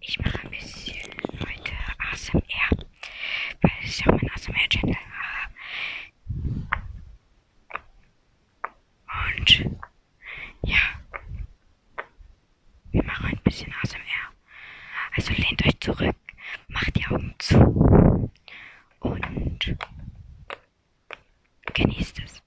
Ich mache ein bisschen ASMR. Weil es ja mein ASMR-Channel. Und ja. Wir machen ein bisschen ASMR. Also lehnt euch zurück, macht die Augen zu und genießt es.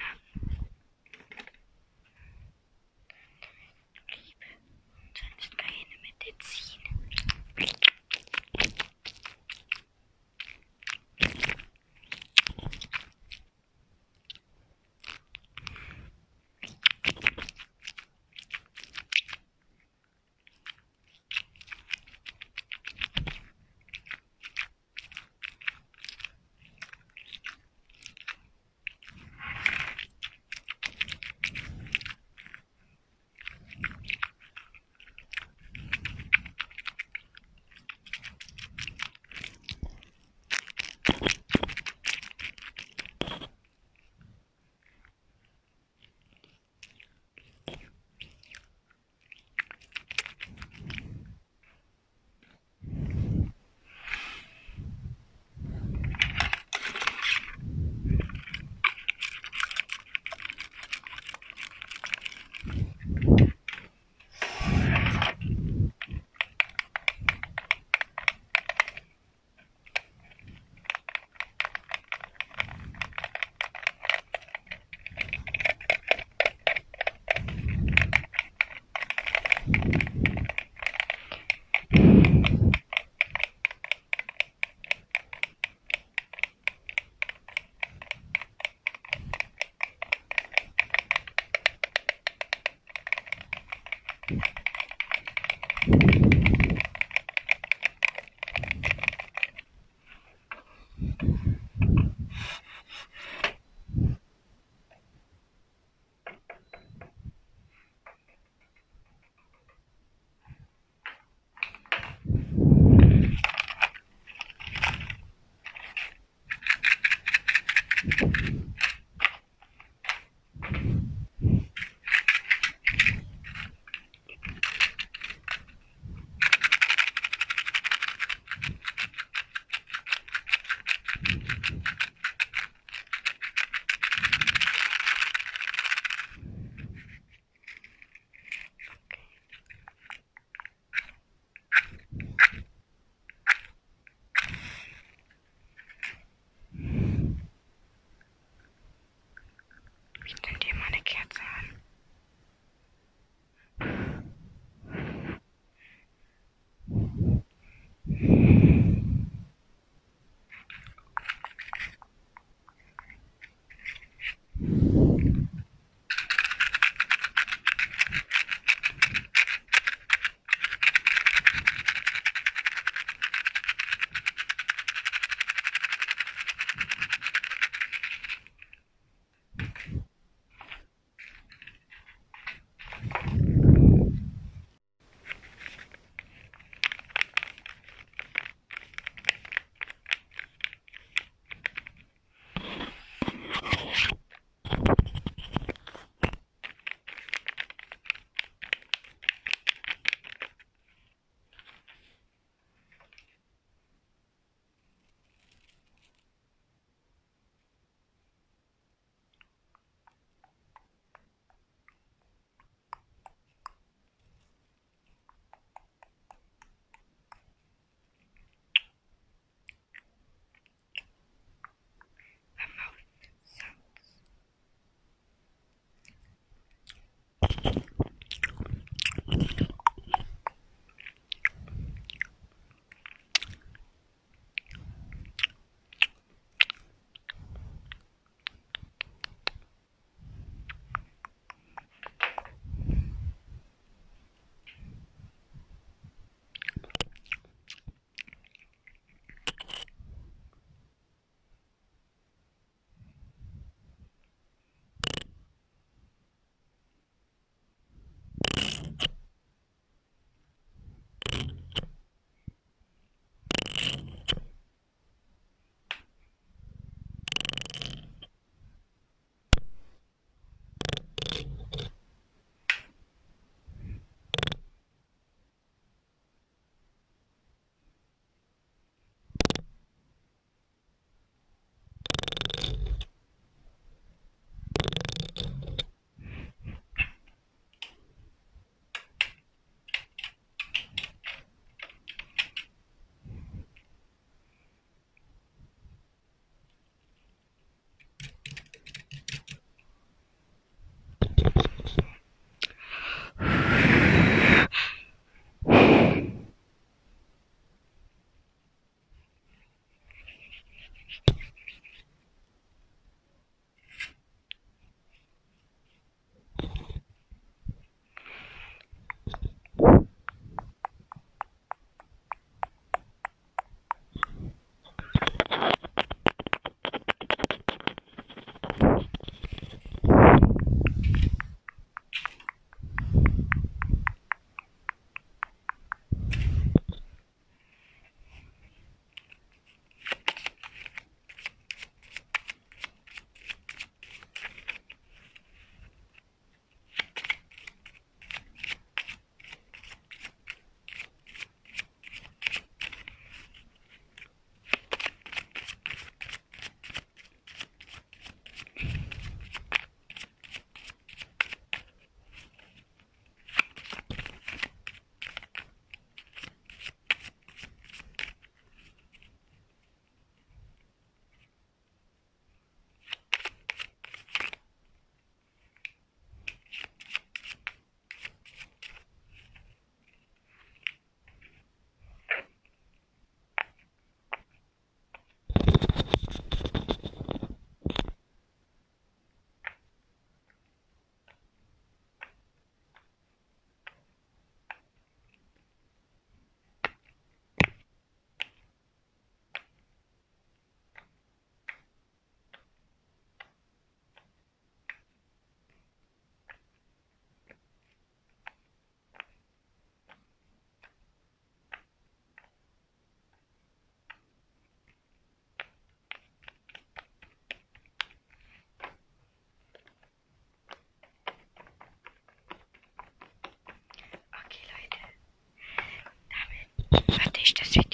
now.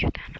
you then.